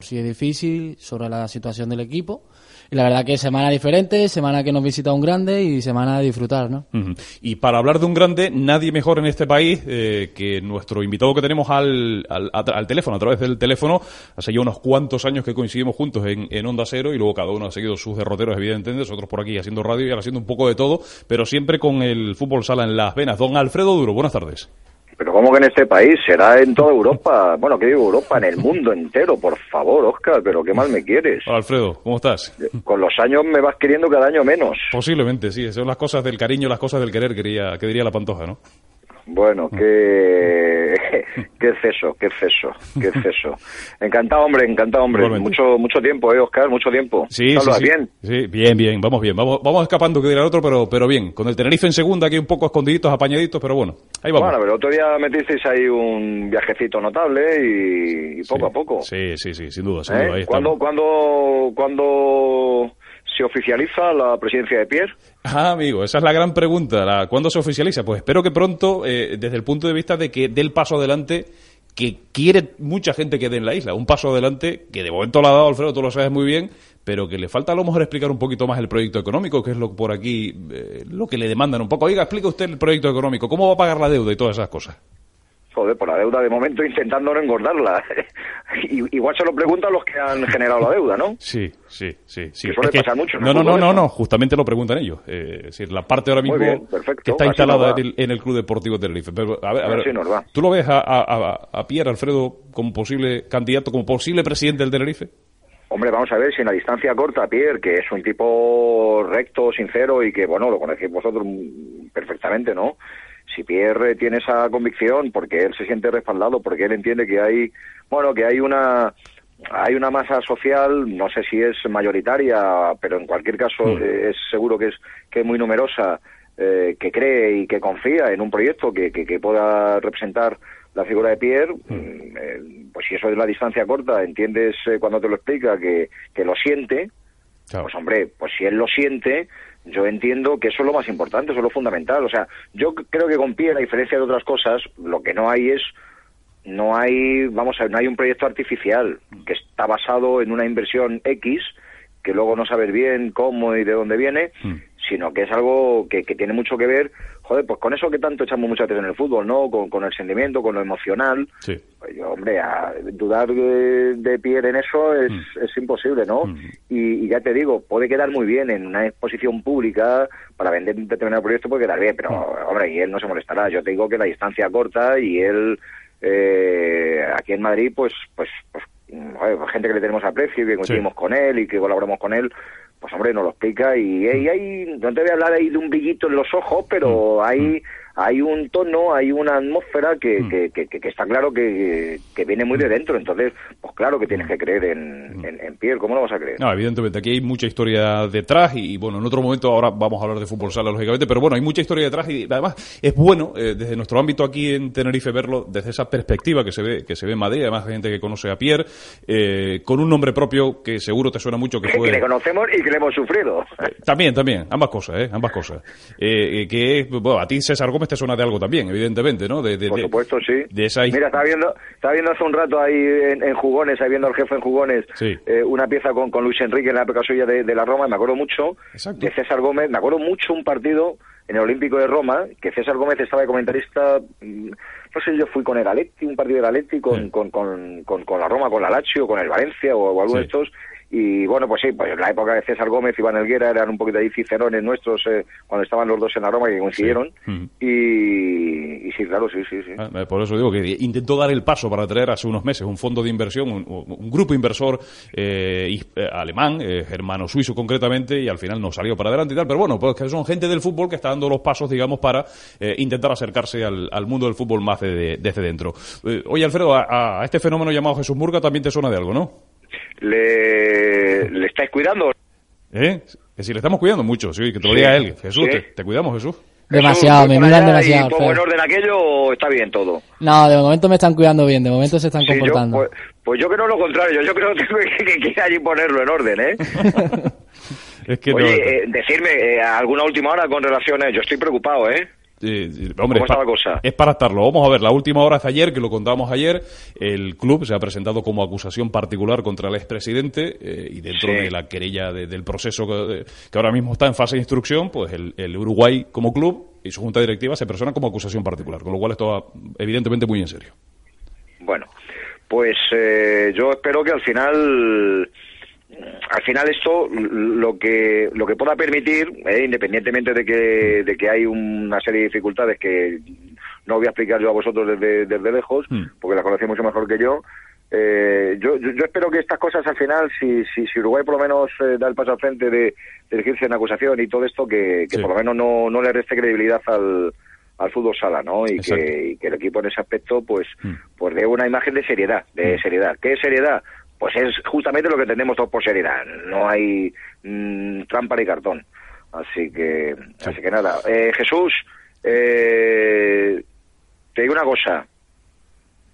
Sí, es difícil sobre la situación del equipo. Y la verdad que semana diferente, semana que nos visita un grande y semana de disfrutar, ¿no? Y para hablar de un grande, nadie mejor en este país eh, que nuestro invitado que tenemos al, al, teléfono, a través del teléfono. Hace ya unos cuantos años que coincidimos juntos en, en Onda Cero y luego cada uno ha seguido sus derroteros, evidentemente. Nosotros por aquí haciendo radio y haciendo un poco de todo, pero siempre con el fútbol sala en las venas. Don Alfredo Duro, buenas tardes. Pero ¿cómo que en este país? Será en toda Europa. Bueno, que digo Europa, en el mundo entero, por favor, Oscar, pero qué mal me quieres. Hola Alfredo, ¿cómo estás? Con los años me vas queriendo cada año menos. Posiblemente, sí. Son las cosas del cariño, las cosas del querer, quería, que diría la pantoja, ¿no? Bueno, qué, qué exceso, qué exceso, qué exceso. Encantado, hombre, encantado, hombre. Igualmente. Mucho mucho tiempo, ¿eh, Oscar? Mucho tiempo. Sí, sí, ¿Salvas sí. bien? Sí, bien, bien, vamos bien. Vamos, vamos escapando que dirá el otro, pero, pero bien. Con el Tenerife en segunda, aquí un poco escondiditos, apañaditos, pero bueno, ahí vamos. Bueno, pero otro día metisteis ahí un viajecito notable y, y poco a poco. Sí, sí, sí, sin duda, sin ¿Eh? duda. Ahí ¿Cuándo, estamos. cuándo, cuándo se oficializa la presidencia de Pierre? Ah, amigo, esa es la gran pregunta. ¿Cuándo se oficializa? Pues espero que pronto, eh, desde el punto de vista de que dé el paso adelante que quiere mucha gente que dé en la isla. Un paso adelante que de momento lo ha dado Alfredo, tú lo sabes muy bien, pero que le falta a lo mejor explicar un poquito más el proyecto económico, que es lo por aquí, eh, lo que le demandan un poco. Oiga, explique usted el proyecto económico, cómo va a pagar la deuda y todas esas cosas. Joder, por la deuda de momento intentando no engordarla. Igual se lo preguntan los que han generado la deuda, ¿no? Sí, sí, sí. sí. Que suele que- pasar mucho No, no, no, no, no, justamente lo preguntan ellos. Eh, es decir, la parte ahora mismo bien, que está instalada en el, en el Club Deportivo Tenerife. Pero, a ver, a ver. ¿tú lo ves a, a, a- Pierre Alfredo como posible candidato, como posible presidente del Tenerife? Hombre, vamos a ver, si en la distancia corta, Pierre, que es un tipo recto, sincero y que, bueno, lo conocéis vosotros perfectamente, ¿no? Si Pierre tiene esa convicción, porque él se siente respaldado, porque él entiende que hay, bueno, que hay una hay una masa social, no sé si es mayoritaria, pero en cualquier caso Mm. eh, es seguro que es que es muy numerosa, eh, que cree y que confía en un proyecto que, que, que pueda representar la figura de Pierre, mm, eh, pues si eso es la distancia corta, entiendes eh, cuando te lo explica que, que lo siente, Claro. pues hombre, pues si él lo siente, yo entiendo que eso es lo más importante, eso es lo fundamental. O sea, yo creo que con Pierre, a diferencia de otras cosas, lo que no hay es, no hay, vamos a ver, no hay un proyecto artificial que está basado en una inversión X, que luego no sabes bien cómo y de dónde viene, Mm. sino que es algo que, que tiene mucho que ver, joder, pues con eso que tanto echamos mucha atención en el fútbol, ¿no? Con, con el sentimiento, con lo emocional. Sí. Pues yo, hombre, a dudar de, de Pierre en eso es, es imposible, ¿no? Mm. Y, y ya te digo, puede quedar muy bien en una exposición pública para vender un determinado proyecto, puede quedar bien, pero, Mm. hombre, y él no se molestará. Yo te digo que la distancia corta y él, eh, aquí en Madrid, pues, pues, pues, mm, gente que le tenemos aprecio y que coincidimos con él y que colaboramos con él, pues hombre, nos lo explica y, y hay, no te voy a hablar ahí de un brillito en los ojos, pero hay, hay un tono, hay una atmósfera que, que, que, que está claro que, que viene muy de dentro, entonces, pues claro que tienes que creer en, en, en Pierre, ¿cómo no vas a creer? No, evidentemente, aquí hay mucha historia detrás y, bueno, en otro momento ahora vamos a hablar de fútbol sala, lógicamente, pero bueno, hay mucha historia detrás y además es bueno, eh, desde nuestro ámbito aquí en Tenerife, verlo desde esa perspectiva que se ve que se ve en Madrid, además hay gente que conoce a Pierre, eh, con un nombre propio que seguro te suena mucho, que Que, fue... le conocemos y que le hemos sufrido. Eh, También, también, ambas cosas, ¿eh? Ambas cosas. Eh, eh, que es, bueno, a ti César Gómez te suena de algo también, evidentemente, ¿no? De, de- Por supuesto, sí. De esa his- Mira, estaba viendo, estaba viendo hace un rato ahí en, en Jugones, ahí viendo al jefe en Jugones, Sí. eh, una pieza con, con Luis Enrique en la época suya de, de la Roma, me acuerdo mucho Exacto. de César Gómez, me acuerdo mucho un partido en el Olímpico de Roma, que César Gómez estaba de comentarista, mm, no sé yo fui con el Aletti, un partido del Aletti, con, Sí. con, con, con, con la Roma, con la Lazio, con el Valencia o, o alguno Sí. de estos, y bueno, pues sí, pues en la época de César Gómez y Iván Elguera eran un poquito ahí cicerones nuestros eh, cuando estaban los dos en la Roma que coincidieron. Mm. Y, y sí, claro, sí, sí, sí. Ah, eh, Por eso digo que intentó dar el paso para traer hace unos meses un fondo de inversión, un, un grupo inversor eh, eh, alemán, eh, germano suizo concretamente, y al final no salió para adelante y tal. Pero bueno, pues que son gente del fútbol que está dando los pasos, digamos, para eh, intentar acercarse al, al mundo del fútbol más de- desde dentro. Oye, Alfredo, a, a este fenómeno llamado Jesús Murga también te suena de algo, ¿no? Le, le estáis cuidando. ¿Eh? Que si le estamos cuidando mucho, sí, que te lo diga él. Jesús, Sí. te, te cuidamos, Jesús. Demasiado, Jesús, me miran demasiado. ¿Y pongo en orden aquello o está bien todo? No, de momento me están cuidando bien, de momento se están Sí, yo, comportando. pues, pues yo creo lo contrario, yo creo que, que, que allí ponerlo en orden, ¿eh? Es que Oye, no- eh, decirme eh, alguna última hora con relaciones, yo estoy preocupado, ¿eh? Eh, eh, hombre, ¿Cómo es, está pa- la cosa? es para estarlo. Vamos a ver, la última hora de ayer, que lo contábamos ayer, el club se ha presentado como acusación particular contra el expresidente eh, y dentro Sí. de la querella de- del proceso que, que ahora mismo está en fase de instrucción, pues el, el Uruguay como club y su junta directiva se persona como acusación particular, con lo cual esto va evidentemente muy en serio. Bueno, pues eh, yo espero que al final al final esto lo que lo que pueda permitir eh, independientemente de que de que hay una serie de dificultades que no voy a explicar yo a vosotros desde, desde lejos Hmm. porque las conocéis mucho mejor que yo eh, yo, yo, yo espero que estas cosas al final, si, si, si Uruguay por lo menos eh, da el paso al frente de, de dirigirse en acusación y todo esto, que, que Sí. por lo menos no, no le reste credibilidad al, al fútbol sala, ¿no? Y que, y que el equipo en ese aspecto, pues, Mm. pues dé una imagen de seriedad, de Mm. seriedad. ¿Qué es seriedad? Pues es justamente lo que entendemos todos por seriedad. No hay mm, trampa ni cartón. Así que, Sí. así que nada. Eh, Jesús, eh, te digo una cosa.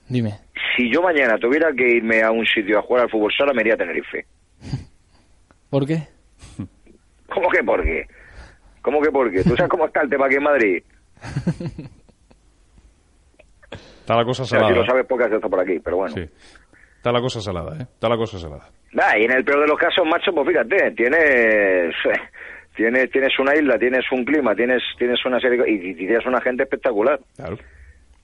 Dime. Si yo mañana tuviera que irme a un sitio a jugar al fútbol sala, me iría a Tenerife. ¿Por qué? ¿Cómo que por qué? ¿Cómo que por qué? ¿Tú sabes cómo está el tema aquí en Madrid? Está la cosa O sea, salada. si lo sabes porque has estado por aquí, pero bueno. Sí. Está la cosa salada, ¿eh? Está la cosa salada. Nah, y en el peor de los casos, macho, pues fíjate, tienes, tienes, tienes una isla, tienes un clima, tienes, tienes una serie y, y tienes una gente espectacular. Claro.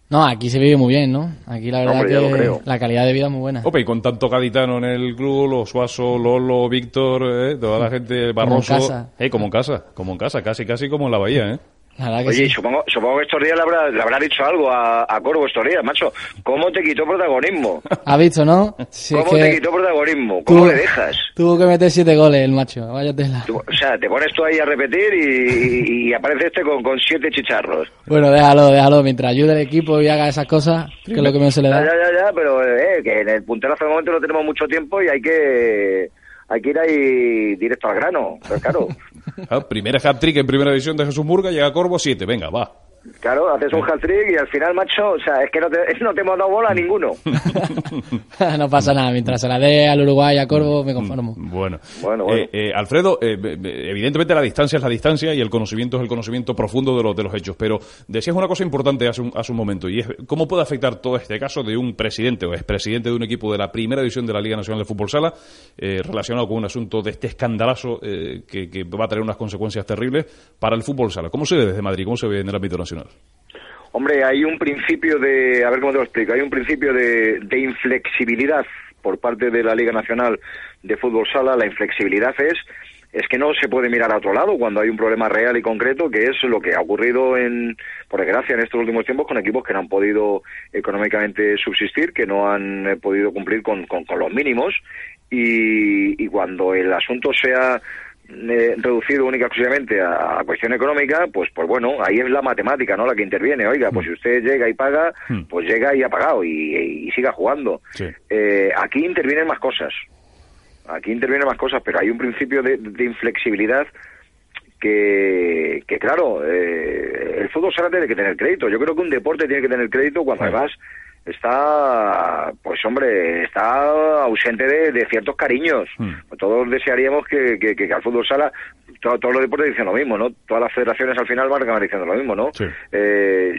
No, aquí se vive muy bien, ¿no? Aquí la verdad lo que creo. la calidad de vida es muy buena. Ope, y con tanto gaditano en el club, los Suazo, Lolo, Víctor, ¿eh? toda la gente, Barroso. casa. Eh, como en casa, como en casa, casi casi como en la bahía, ¿eh? Oye, sí. supongo, supongo que estos días le habrá, le habrá dicho algo a, a Corvo estos días, macho. ¿Cómo te quitó protagonismo? ¿Has visto, no? Si ¿Cómo te quitó protagonismo? ¿Cómo tuvo- le dejas? Tuvo que meter siete goles el macho. Vaya tela. Tú- O sea, te pones tú ahí a repetir y, y- y aparece este con, con siete chicharros. Bueno, déjalo, déjalo. Mientras ayude el equipo y haga esas cosas, que es lo que menos se le da. ya, ya, ya, pero eh, que en el punterazo de momento no tenemos mucho tiempo y hay que hay que ir ahí directo al grano. Pero claro, Ah, primera hat-trick en primera división de Jesús Murga, llega Corvo, siete, venga, va. Claro, haces un hat-trick y al final, macho, o sea, es que no te, no te hemos dado bola a ninguno. no pasa nada. Mientras se la dé al Uruguay y a Corvo, me conformo. Bueno, Bueno, bueno. Eh, eh, Alfredo, eh, evidentemente la distancia es la distancia y el conocimiento es el conocimiento profundo de los, de los hechos, pero decías una cosa importante hace un, hace un momento y es cómo puede afectar todo este caso de un presidente o expresidente de un equipo de la primera división de la Liga Nacional de Fútbol Sala eh, relacionado con un asunto de este escandalazo eh, que, que va a tener unas consecuencias terribles para el fútbol sala. ¿Cómo se ve desde Madrid? ¿Cómo se ve en el ámbito nacional? Hombre, hay un principio de, a ver cómo te lo explico, hay un principio de, de inflexibilidad por parte de la Liga Nacional de Fútbol Sala. La inflexibilidad es es que no se puede mirar a otro lado cuando hay un problema real y concreto, que es lo que ha ocurrido, en, por desgracia, en estos últimos tiempos con equipos que no han podido económicamente subsistir, que no han eh, podido cumplir con, con- los mínimos. Y, y cuando el asunto sea eh, reducido única exclusivamente a, a cuestión económica, pues pues bueno, ahí es la matemática, ¿no? La que interviene. Oiga, pues si usted llega y paga, Mm. pues llega y ha pagado y, y siga jugando. Sí. Eh, aquí intervienen más cosas. Aquí intervienen más cosas, pero hay un principio de, de inflexibilidad que, que claro, eh, el fútbol sala tiene que tener crédito. Yo creo que un deporte tiene que tener crédito cuando Sí. además está, pues hombre, está ausente de, de ciertos cariños. Mm. Todos desearíamos que, que, que al fútbol sala, to- todos los deportes dicen lo mismo, ¿no? Todas las federaciones al final van a acabar diciendo lo mismo, ¿no? Sí. Eh,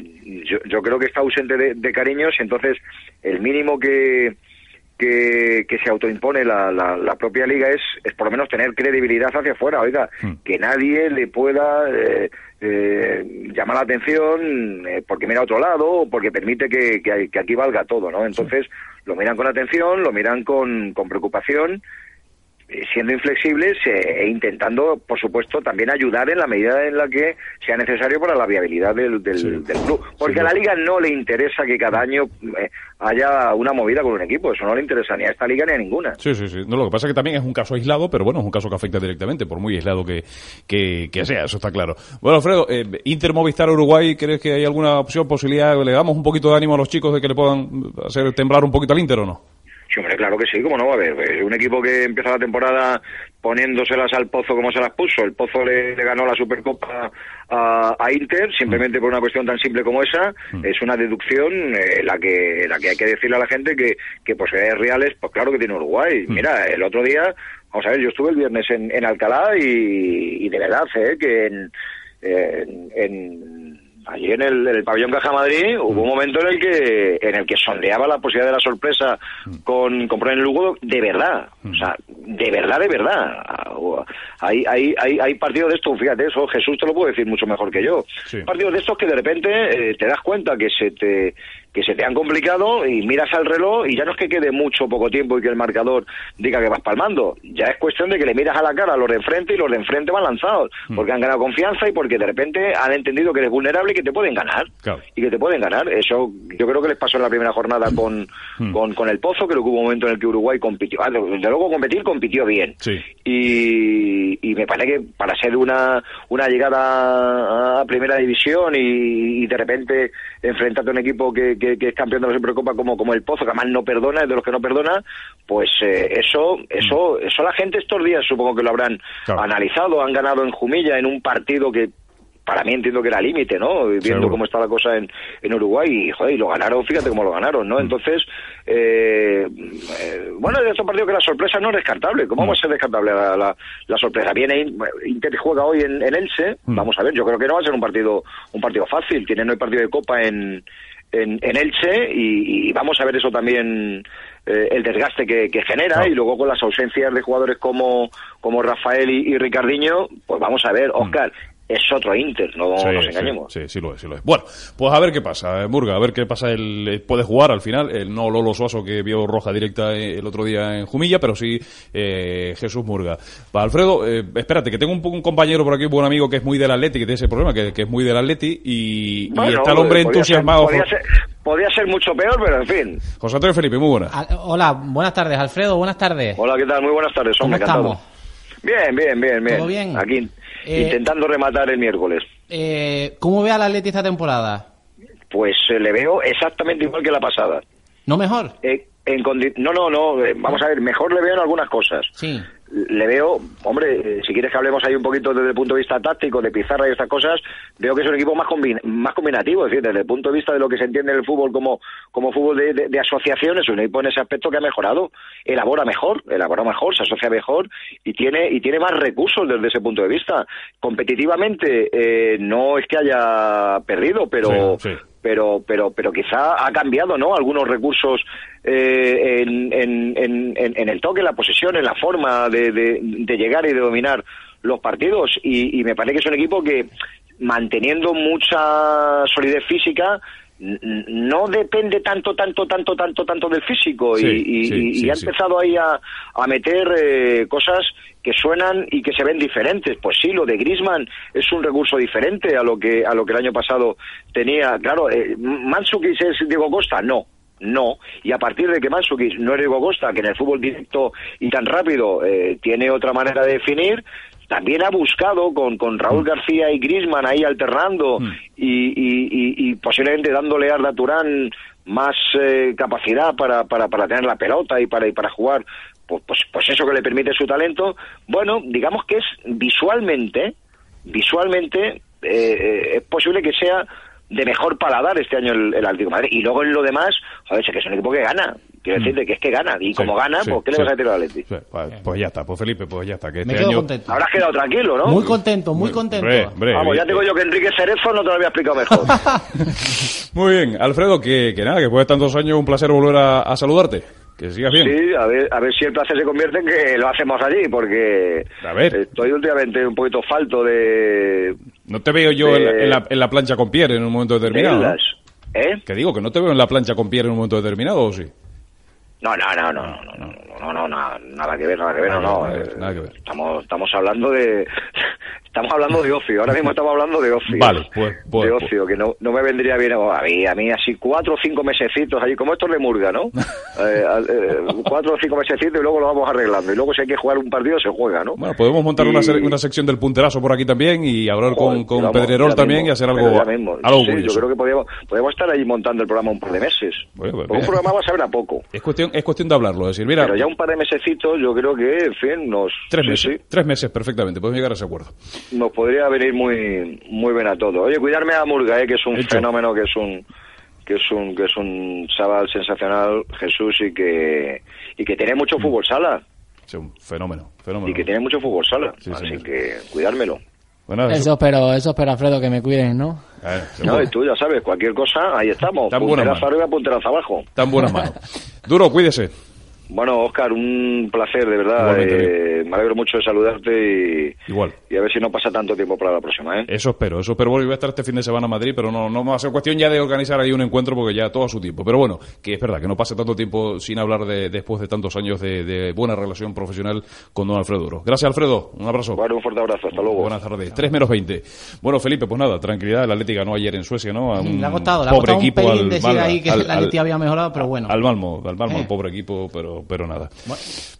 yo, yo creo que está ausente de, de cariños y entonces el mínimo que, que, que se autoimpone la, la, la propia liga es, es por lo menos tener credibilidad hacia afuera, oiga, Hmm. que nadie le pueda eh, eh, llamar la atención eh, porque mira a otro lado o porque permite que, que, que aquí valga todo, ¿no? Entonces lo miran con atención, lo miran con, con preocupación siendo inflexibles eh, e intentando, por supuesto, también ayudar en la medida en la que sea necesario para la viabilidad del, del, Sí. del club. Porque Sí, a la liga no le interesa que cada año eh, haya una movida con un equipo, eso no le interesa ni a esta liga ni a ninguna. Sí, sí, sí. No, lo que pasa es que también es un caso aislado, pero bueno, es un caso que afecta directamente, por muy aislado que, que, que sea, eso está claro. Bueno, Alfredo, eh, Inter Movistar Uruguay, ¿crees que hay alguna opción, posibilidad? ¿Le damos un poquito de ánimo a los chicos de que le puedan hacer temblar un poquito al Inter o no? Sí, hombre, claro que sí, como no va a haber. Un equipo que empieza la temporada poniéndoselas al Pozo como se las puso. El Pozo le, ganó la Supercopa a, Inter, simplemente por una cuestión tan simple como esa. Mm. Es una deducción eh, la que la que hay que decirle a la gente que, que posibilidades reales, pues claro que tiene Uruguay. Mm. Mira, el otro día, vamos a ver, yo estuve el viernes en, en Alcalá y, de verdad, eh, que en, en allí en el, pabellón Caja Madrid hubo un momento en el que en el que sondeaba la posibilidad de la sorpresa con, con poner el Lugo de verdad, o sea, de verdad, de verdad. Hay, hay, hay, hay partidos de estos, fíjate, eso Jesús te lo puede decir mucho mejor que yo. Partidos de estos que de repente eh, te das cuenta que se te que se te han complicado y miras al reloj y ya no es que quede mucho poco tiempo y que el marcador diga que vas palmando, ya es cuestión de que le miras a la cara a los de enfrente y los de enfrente van lanzados, mm. porque han ganado confianza y porque de repente han entendido que eres vulnerable y que te pueden ganar. Y que te pueden ganar. Eso yo creo que les pasó en la primera jornada con, mm. con, el Pozo, creo que hubo un momento en el que Uruguay compitió. Ah, de luego competir, compitió bien. Y, y me parece que para ser una, una llegada a primera división y, y de repente enfrentarte a un equipo que, que, es campeón de la Supercopa como, como el Pozo, que además no perdona, es de los que no perdona, pues eh, eso, eso, eso la gente estos días supongo que lo habrán analizado, han ganado en Jumilla en un partido que para mí entiendo que era límite, ¿no? Viendo cómo está la cosa en, en Uruguay y, joder, y lo ganaron, fíjate cómo lo ganaron, ¿no? Mm. Entonces, eh, eh, bueno, en estos partidos que la sorpresa no es descartable. ¿Cómo va a ser descartable la, la, sorpresa? Viene Inter juega hoy en, en Elche, mm. vamos a ver, yo creo que no va a ser un partido un partido fácil. Tienen hoy partido de Copa en, en, en Elche y, vamos a ver eso también eh, el desgaste que, genera y luego con las ausencias de jugadores como, como Rafael y, y Ricardiño, pues vamos a ver, mm. Oscar, es otro Inter, no nos engañemos. Sí, sí, lo es, sí lo es. Bueno, pues a ver qué pasa, Burga, a ver qué pasa. El, eh, puede jugar al final, el no Lolo Suaso que vio roja directa eh, el otro día en Jumilla, pero sí eh, Jesús Murga. Va, Alfredo, espérate, que tengo un, compañero por aquí, un buen amigo que es muy del Atleti, que tiene ese problema, que, es muy del Atleti y, está el hombre entusiasmado. podría, ser, mucho peor, pero en fin. José Antonio Felipe, muy buenas. hola, buenas tardes, Alfredo, buenas tardes. Hola, ¿qué tal? Muy buenas tardes, ¿Cómo estamos? Bien, bien, bien, bien. ¿Todo bien? Aquí eh, intentando rematar el miércoles. Eh, ¿Cómo ve al Atleti esta temporada? Pues eh, le veo exactamente igual que la pasada. ¿No mejor? en no, no, no. Vamos a ver, mejor le veo en algunas cosas. Sí le veo, hombre, eh, si quieres que hablemos ahí un poquito desde el punto de vista táctico, de pizarra y estas cosas, veo que es un equipo más, más combinativo, es decir, desde el punto de vista de lo que se entiende en el fútbol como, como fútbol de, de, asociaciones, un equipo en ese aspecto que ha mejorado, elabora mejor, elabora mejor, se asocia mejor y tiene, y tiene más recursos desde ese punto de vista. Competitivamente, eh, no es que haya perdido, pero, pero pero pero quizá ha cambiado no algunos recursos eh, en, en, en, el toque, en la posesión, en la forma de, de, llegar y de dominar los partidos. Y, me parece que es un equipo que manteniendo mucha solidez física no depende tanto, tanto, tanto, tanto, tanto del físico. Y, ha empezado ahí a, a meter eh, cosas que suenan y que se ven diferentes. Pues sí, lo de Grisman es un recurso diferente a lo que a lo que el año pasado tenía. Claro, eh, es Diego Costa, no no. Y a partir de que Mansukis no es Diego Costa, que en el fútbol directo y tan rápido eh, tiene otra manera de definir, también ha buscado con, con Raúl mm. García y Grisman ahí alternando mm. y, y, posiblemente dándole a Arda Turán más eh, capacidad para, para, para tener la pelota y para, y para jugar, pues, pues, pues eso que le permite su talento. Bueno, digamos que es visualmente, visualmente eh, es posible que sea de mejor paladar este año el, el Atlético Madrid. Y luego en lo demás, joder, sé que es un equipo que gana. Quiero mm. decirte que es que gana. Y como gana, pues ¿qué le vas a decir al Atlético? Pues, pues, ya está, pues Felipe, pues ya está. Que este año... contento. Habrás quedado tranquilo, ¿no? Muy contento, muy contento. Vamos, ya digo yo que Enrique Cerezo no te lo había explicado mejor. muy bien, Alfredo, que, que nada, que después de tantos años un placer volver a saludarte. Que sigas bien. Sí, a ver, a ver si el placer se convierte en que lo hacemos allí, porque a ver. estoy últimamente un poquito falto de... No te veo yo en, la, en, la, plancha con Pierre en un momento determinado. ¿Eh? Que digo, que no te veo en la plancha con Pierre en un momento determinado, ¿o sí? No, no, no, no, no, no, no, no, nada, que ver, nada que ver, no, no. Nada que ver. Estamos, estamos hablando de, Estamos hablando de ocio, ahora mismo estamos hablando de ocio. Vale, pues, pues de pues. ocio, que no, no me vendría bien a mí, a mí así cuatro o cinco mesecitos allí, como estos de Murga, ¿no? Eh, eh, cuatro o cinco mesecitos y luego lo vamos arreglando. Y luego si hay que jugar un partido, se juega, ¿no? Bueno, podemos montar una, Y- se- una sección del punterazo por aquí también y hablar con, Joder, con vamos, Pedrerol también mismo, y hacer algo, ya mismo. algo Sí, yo creo que podríamos, podríamos estar ahí montando el programa un par de meses. Bueno, pues un programa va a saber a poco. Es cuestión, es cuestión de hablarlo, es decir, mira, Pero ya un par de mesecitos, yo creo que, en fin, nos, tres sí, meses, sí, tres meses perfectamente, podemos llegar a ese acuerdo. Nos podría venir muy, muy bien a todos. Oye, cuidarme a Murga, eh, que es un Hecho. fenómeno, que es un, que es un, que es un chaval sensacional, Jesús, y que, y que tiene mucho fútbol sala, Es un fenómeno, fenómeno. y que tiene mucho fútbol sala. Sí, Así señor. que cuidármelo. Bueno, eso- Eso espero, eso espero, Alfredo, que me cuiden, ¿no? No, y tú ya sabes, cualquier cosa, ahí estamos. Tan mano. arriba, punterazo abajo. Tan buena mano. Duro, cuídese. Bueno, Oscar, un placer, de verdad. Eh, me alegro mucho de saludarte y, Igual. y a ver si no pasa tanto tiempo para la próxima, ¿eh? Eso espero, eso espero. Bueno, voy a estar este fin de semana en Madrid, pero no, no va a ser cuestión ya de organizar ahí un encuentro porque ya todo a su tiempo. Pero bueno, que es verdad que no pase tanto tiempo sin hablar de, después de tantos años de, de buena relación profesional con don Alfredo Duro. Gracias, Alfredo. Un abrazo. Bueno, un fuerte abrazo. Hasta luego. Buenas tardes. 3 menos 20. Bueno, Felipe, pues nada, tranquilidad. El Atlético ganó ayer en Suecia, ¿no? A un Le ha costado, le ha pobre costado un equipo al decir Málaga, ahí que al- la Leti había mejorado, pero bueno. Al Malmo, al Malmo, Eh. al pobre equipo, pero, pero nada.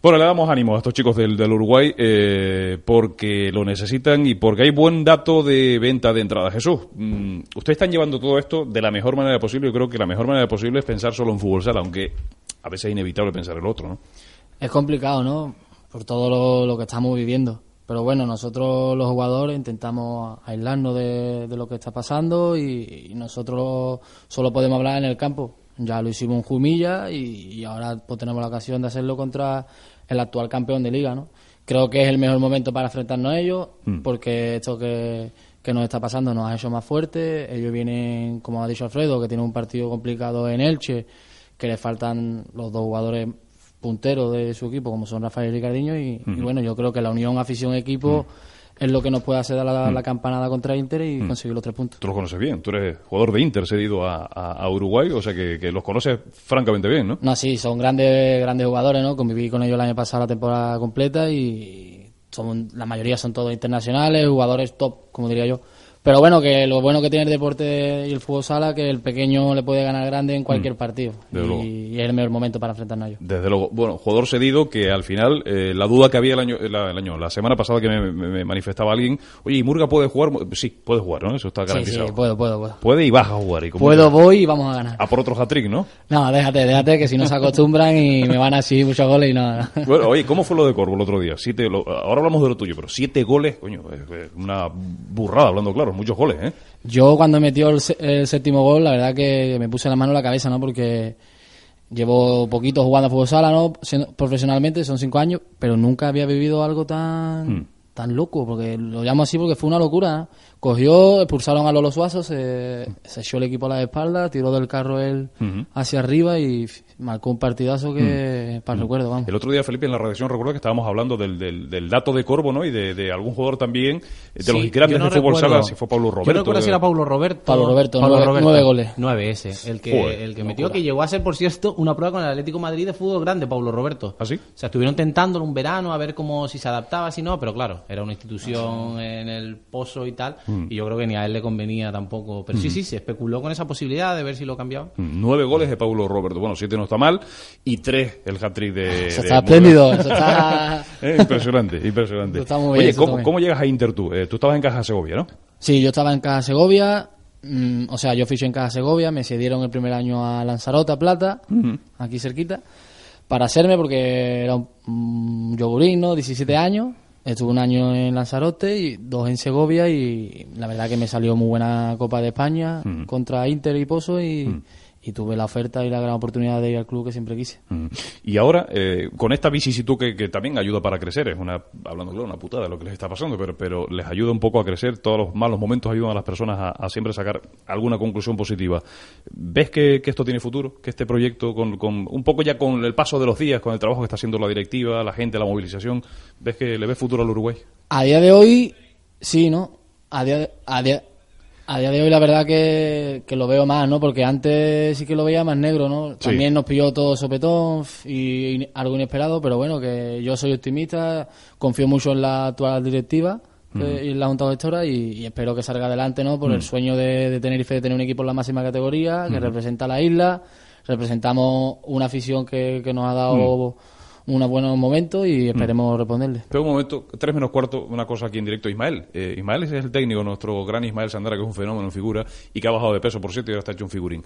Bueno. le damos ánimo a estos chicos del, del Uruguay eh, porque lo necesitan y porque hay buen dato de venta de entrada. Jesús, mm, ustedes están llevando todo esto de la mejor manera posible. Yo creo que la mejor manera posible es pensar solo en fútbol sala, aunque a veces es inevitable pensar en el otro, ¿no? Es complicado, ¿no? Por todo lo, lo que estamos viviendo. Pero bueno, nosotros los jugadores intentamos aislarnos de, de lo que está pasando y, y nosotros solo podemos hablar en el campo. Ya lo hicimos en Jumilla y, y ahora pues, tenemos la ocasión de hacerlo contra el actual campeón de liga, ¿no? Creo que es el mejor momento para enfrentarnos a ellos porque esto que, que nos está pasando nos ha hecho más fuertes. Ellos vienen, como ha dicho Alfredo, que tienen un partido complicado en Elche, que le faltan los dos jugadores punteros de su equipo, como son Rafael y Ricardiño, y, y bueno, yo creo que la unión afición-equipo es lo que nos puede hacer dar la, la campanada contra Inter y conseguir los tres puntos. Tú los conoces bien. Tú eres jugador de Inter cedido a, a- a Uruguay, o sea que, que los conoces francamente bien, ¿no? No, sí, son grandes grandes jugadores, ¿no? Conviví con ellos el año pasado la temporada completa y son, la mayoría son todos internacionales, jugadores top, como diría yo. Pero bueno, que lo bueno que tiene el deporte y el fútbol sala, que el pequeño le puede ganar grande en cualquier partido. Mm. Luego. Y, y es el mejor momento para enfrentarnos a ellos. Desde luego, bueno, jugador cedido que al final, eh, la duda que había el año, la, el año, la semana pasada que me, manifestaba alguien, oye, ¿y Murga puede jugar? Sí, puede jugar, ¿no? Eso está Sí, sí, garantizado. puedo, puedo, puedo. Puede y vas a jugar. Y Puedo, que- voy y vamos a ganar. A por otro hat-trick, ¿no? No, déjate, déjate, que si no se acostumbran y me van a así muchos goles y no. Bueno, oye, ¿cómo fue lo de Corvo el otro día? Siete, lo- ahora hablamos de lo tuyo, pero siete goles, coño, una burrada, hablando claro, muchos goles, ¿eh? Yo cuando metió el, el séptimo gol, la verdad que me puse la mano en la cabeza, ¿no? Porque llevo poquito jugando a fútbol sala, ¿no? Profesionalmente, son cinco años, pero nunca había vivido algo tan tan loco, porque lo llamo así porque fue una locura. ¿no? Cogió, expulsaron a Lolo Suazo, se, se echó el equipo a la espalda, tiró del carro él hacia arriba y marcó un partidazo que para el recuerdo, vamos. El otro día, Felipe, en la redacción recuerdo que estábamos hablando del, del, del dato de Corvo, ¿no? Y de, de algún jugador también, eh, de los Sí, grandes yo no de fútbol sala, si fue Pablo Roberto. Yo no recuerdo de- si era Pablo Roberto. Pablo Roberto, nueve- nueve goles. Nueve ese. El que, Joder, el que metió, que llegó a ser, por cierto, una prueba con el Atlético de Madrid de fútbol grande, Pablo Roberto. ¿Ah, sí? O sea, estuvieron tentándolo un verano a ver cómo si se adaptaba, si no, pero claro, era una institución en el pozo y tal, Mm. y yo creo que ni a él le convenía tampoco. Pero sí, sí, se especuló con esa posibilidad de ver si lo cambiaba. Mm, Nueve goles de Pablo Roberto. Bueno, siete no está mal. Y tres el hat-trick de. Eso está espléndido, eso está... Eh, impresionante, impresionante. Está muy bien, Oye, ¿cómo, muy bien. ¿cómo llegas a Inter tú? Eh, tú estabas en Caja Segovia, ¿no? Sí, yo estaba en Caja Segovia, mm, o sea, yo fiché en Caja Segovia, me cedieron el primer año a Lanzarote, a Plata, aquí cerquita, para hacerme porque era un, ¿no? 17 años, estuve un año en Lanzarote y dos en Segovia y la verdad que me salió muy buena Copa de España contra Inter y Pozo y, y tuve la oferta y la gran oportunidad de ir al club que siempre quise. Mm. Y ahora, eh, con esta vicisitud que, que también ayuda para crecer, es una, hablando claro, una putada lo que les está pasando, pero, pero les ayuda un poco a crecer, todos los malos momentos ayudan a las personas a, a siempre sacar alguna conclusión positiva. ¿Ves que, que esto tiene futuro? Que este proyecto, con, con un poco ya con el paso de los días, con el trabajo que está haciendo la directiva, la gente, la movilización, ¿ves que le ves futuro al Uruguay? A día de hoy, sí, ¿no? A día de, a día, a día de hoy la verdad que, que lo veo más, ¿no? Porque antes sí que lo veía más negro, ¿no? También nos pilló todo sopetón y, y algo inesperado, pero bueno, que yo soy optimista, confío mucho en la actual directiva, que, y la Junta Gestora y, y espero que salga adelante, ¿no? Por el sueño de, de Tenerife de tener un equipo en la máxima categoría, que representa a la isla, representamos una afición que, que nos ha dado unos buenos momentos y esperemos responderle. Pero un momento, tres menos cuarto, una cosa aquí en directo. Ismael. Eh, Ismael es el técnico, nuestro gran Ismael Sandara, que es un fenómeno en figura y que ha bajado de peso, por cierto, y ahora está hecho un figurín.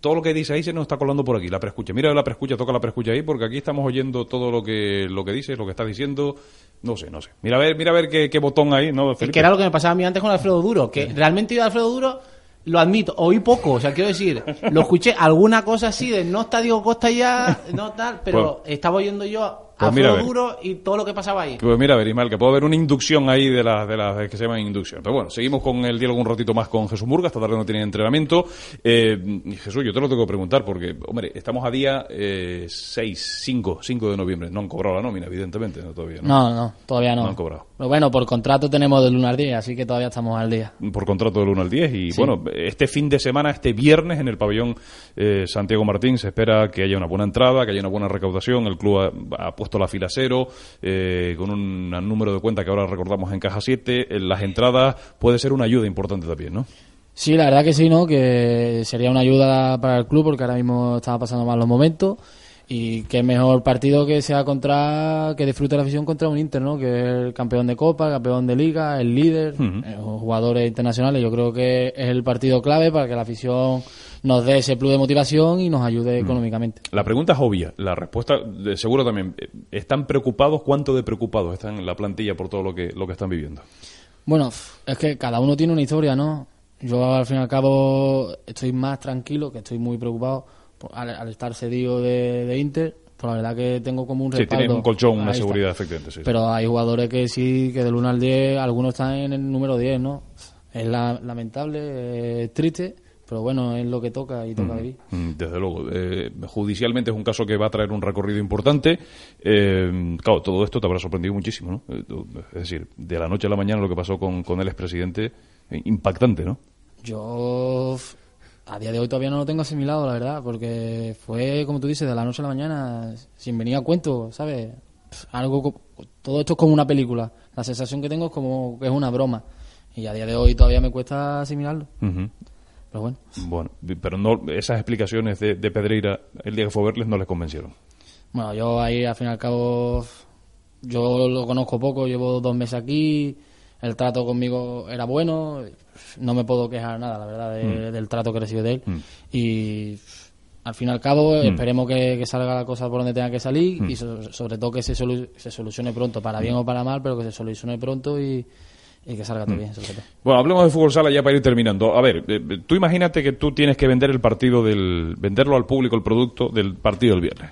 Todo lo que dice ahí se nos está colando por aquí, la preescucha. Mira la preescucha, toca la preescucha ahí, porque aquí estamos oyendo todo lo que, lo que dices, lo que estás diciendo. No sé, no sé. Mira a ver, mira a ver qué, qué botón ahí, ¿no, Es que era lo que me pasaba a mí antes con Alfredo Duro, que realmente yo Alfredo Duro lo admito, oí poco, o sea, quiero decir, lo escuché alguna cosa así de no está Diego Costa ya, no tal, pero estaba oyendo yo Pues mira, a. Duro y todo lo que pasaba ahí. Pues mira, a ver, Ismael, que puede haber una inducción ahí de las de las que se llaman inducción. Pero bueno, seguimos con el diálogo un ratito más con Jesús Murga. Esta tarde no tiene entrenamiento. Eh, Jesús, yo te lo tengo que preguntar porque, hombre, estamos a día eh, 6, 5, 5 de noviembre. No han cobrado la nómina, evidentemente, no, todavía. ¿no? No, no, todavía no. No han cobrado. Pero bueno, por contrato tenemos del lunes al día, así que todavía estamos al día. por contrato del 1 al 10 y bueno, este fin de semana, este viernes en el pabellón eh, Santiago Martín se espera que haya una buena entrada, que haya una buena recaudación, el club ha, ha puesto la fila cero eh, con un número de cuenta que ahora recordamos en caja 7, en las entradas puede ser una ayuda importante también, ¿no? Sí, la verdad que sí, ¿no? Que sería una ayuda para el club porque ahora mismo estaba pasando mal los momentos y qué mejor partido que sea contra que disfrute la afición contra un Inter, ¿no? Que es el campeón de Copa, campeón de Liga, el líder, eh, jugadores internacionales. Yo creo que es el partido clave para que la afición nos dé ese plus de motivación y nos ayude económicamente. La pregunta es obvia, la respuesta de seguro también. Eh, ¿Están preocupados? ¿Cuánto de preocupados están en la plantilla por todo lo que, lo que están viviendo? Bueno, es que cada uno tiene una historia, ¿no? Yo al fin y al cabo estoy más tranquilo, que estoy muy preocupado al, al estar cedido de, de Inter. Pues la verdad que tengo como un Sí, respaldo. tienes un colchón, una está. seguridad, efectivamente. sí, sí. Pero hay jugadores que sí, que del 1 al 10, algunos están en el número 10, ¿no? Es la- lamentable, es triste, pero bueno, es lo que toca y toca vivir. Mm, Desde luego. Eh, judicialmente es un caso que va a traer un recorrido importante. Eh, claro, todo esto te habrá sorprendido muchísimo, ¿no? Eh, Es decir, de la noche a la mañana lo que pasó con, con el expresidente, eh, impactante, ¿no? Yo a día de hoy todavía no lo tengo asimilado, la verdad, porque fue, como tú dices, de la noche a la mañana, sin venir a cuento, ¿sabes? Algo, todo esto es como una película. La sensación que tengo es como que es una broma. Y a día de hoy todavía me cuesta asimilarlo. Pero bueno, Bueno, pero no esas explicaciones de, de Pedreira el día que fue a verles no les convencieron. bueno, yo ahí al fin y al cabo, yo lo conozco poco, llevo dos meses aquí, el trato conmigo era bueno, no me puedo quejar nada, la verdad, de- del trato que recibo de él. Y f- al fin y al cabo, esperemos que, que salga la cosa por donde tenga que salir y so- sobre todo que se, solu- se solucione pronto, para bien o para mal, pero que se solucione pronto y, y que salga todo bien, sobre todo. Bueno, hablemos de fútbol sala ya para ir terminando. A ver, eh, tú imagínate que tú tienes que vender el partido del, venderlo al público el producto del partido del viernes.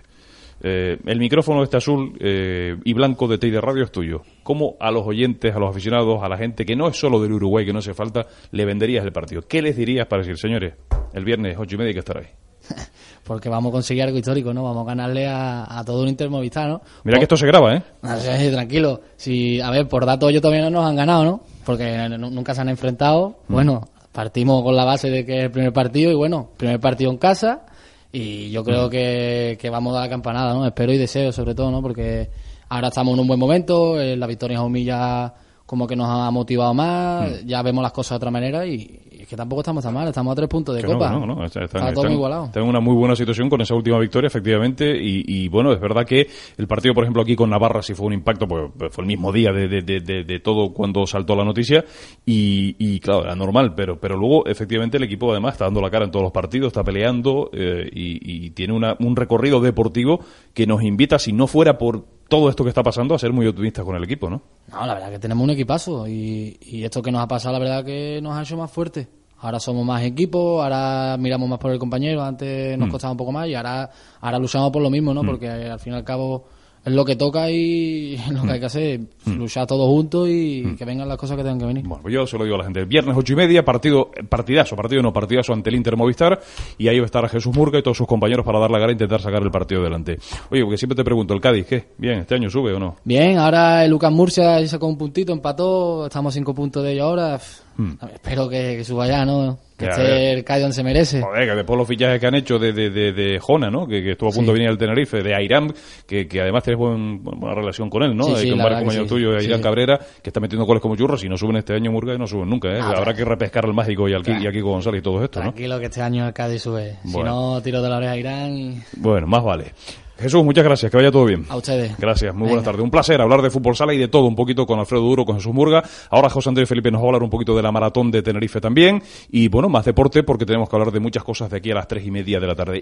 Eh, el micrófono este azul eh, y blanco de Teide Radio es tuyo. ¿Cómo a los oyentes, a los aficionados, a la gente que no es solo del Uruguay, que no hace falta, le venderías el partido? ¿Qué les dirías para decir, señores, el viernes ocho y media hay que estar ahí? Porque vamos a conseguir algo histórico, ¿no? Vamos a ganarle a, a todo un Inter Movistar, ¿no? Mira que esto se graba, ¿eh? Sí, tranquilo. Si, a ver, por datos ellos todavía no nos han ganado, ¿no? Porque nunca se han enfrentado. Bueno, partimos con la base de que es el primer partido y bueno, primer partido en casa y yo creo que, que vamos a dar la campanada, ¿no? Espero y deseo sobre todo, ¿no? Porque ahora estamos en un buen momento, eh, la victoria en Jumilla como que nos ha motivado más, ya vemos las cosas de otra manera y, y es que tampoco estamos tan mal, estamos a tres puntos de Que no, copa. no, no, está, está- Está todo muy igualado. están en una muy buena situación con esa última victoria, efectivamente. Y, y, bueno, es verdad que el partido, por ejemplo, aquí con Navarra sí fue un impacto, porque fue el mismo día de, de- de- de- de todo cuando saltó la noticia. Y, y, claro, era normal, pero, pero luego, efectivamente, el equipo además está dando la cara en todos los partidos, está peleando eh, y, y tiene una- un recorrido deportivo que nos invita, si no fuera por todo esto que está pasando, a ser muy optimistas con el equipo, ¿no? No, la verdad que tenemos un equipazo y, y esto que nos ha pasado, la verdad que nos ha hecho más fuertes. Ahora somos más equipo, ahora miramos más por el compañero, antes Mm. nos costaba un poco más y ahora, ahora luchamos por lo mismo, ¿no? Porque al fin y al cabo es lo que toca y es Mm. lo que hay que hacer, luchar todos juntos y que vengan las cosas que tengan que venir. Bueno, pues yo se lo digo a la gente. Viernes ocho y media, partido, partidazo, partido no, partidazo ante el Inter Movistar. Y ahí va a estar Jesús Murga y todos sus compañeros para dar la cara e intentar sacar el partido adelante. Oye, porque siempre te pregunto, ¿el Cádiz qué? Bien, ¿este año sube o no? Bien, ahora el Lucas Murcia ya sacó un puntito, empató, estamos a cinco puntos de ello ahora. Hmm. Ver, Espero que, que suba ya, ¿no? Que esté el donde se merece. Joder, que después los fichajes que han hecho de, de, de, de Jona, ¿no? Que, que estuvo a punto de venir al Tenerife, de Airam, que, que además tienes buen, buena relación con él, ¿no? Sí, sí, Eh, con la varios verdad que compañeros sí. tuyos, Airam Sí. Cabrera, que está metiendo goles como churros. Si no suben este año Murga, no suben nunca, ¿eh? Ah, Habrá que repescar al mágico y al y a Kiko González y todo esto, ¿no? Tranquilo que este año el Cádiz sube. Si Bueno. no, tiro de la oreja a Irán y... Bueno, más vale. Jesús, muchas gracias, que vaya todo bien. A ustedes. Gracias, muy buenas tardes. Un placer hablar de fútbol sala y de todo, un poquito con Alfredo Duro, con Jesús Murga. Ahora José Andrés Felipe nos va a hablar un poquito de la maratón de Tenerife también. Y bueno, más deporte porque tenemos que hablar de muchas cosas de aquí a las tres y media de la tarde.